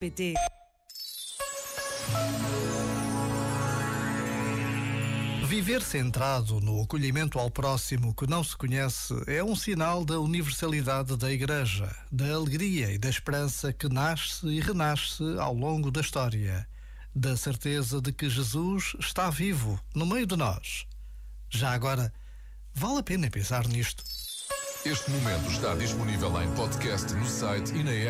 PT. Viver centrado no acolhimento ao próximo que não se conhece é um sinal da universalidade da Igreja, da alegria e da esperança que nasce e renasce ao longo da história, da certeza de que Jesus está vivo no meio de nós. Já agora, vale a pena pensar nisto. Este momento está disponível em podcast no site e na app.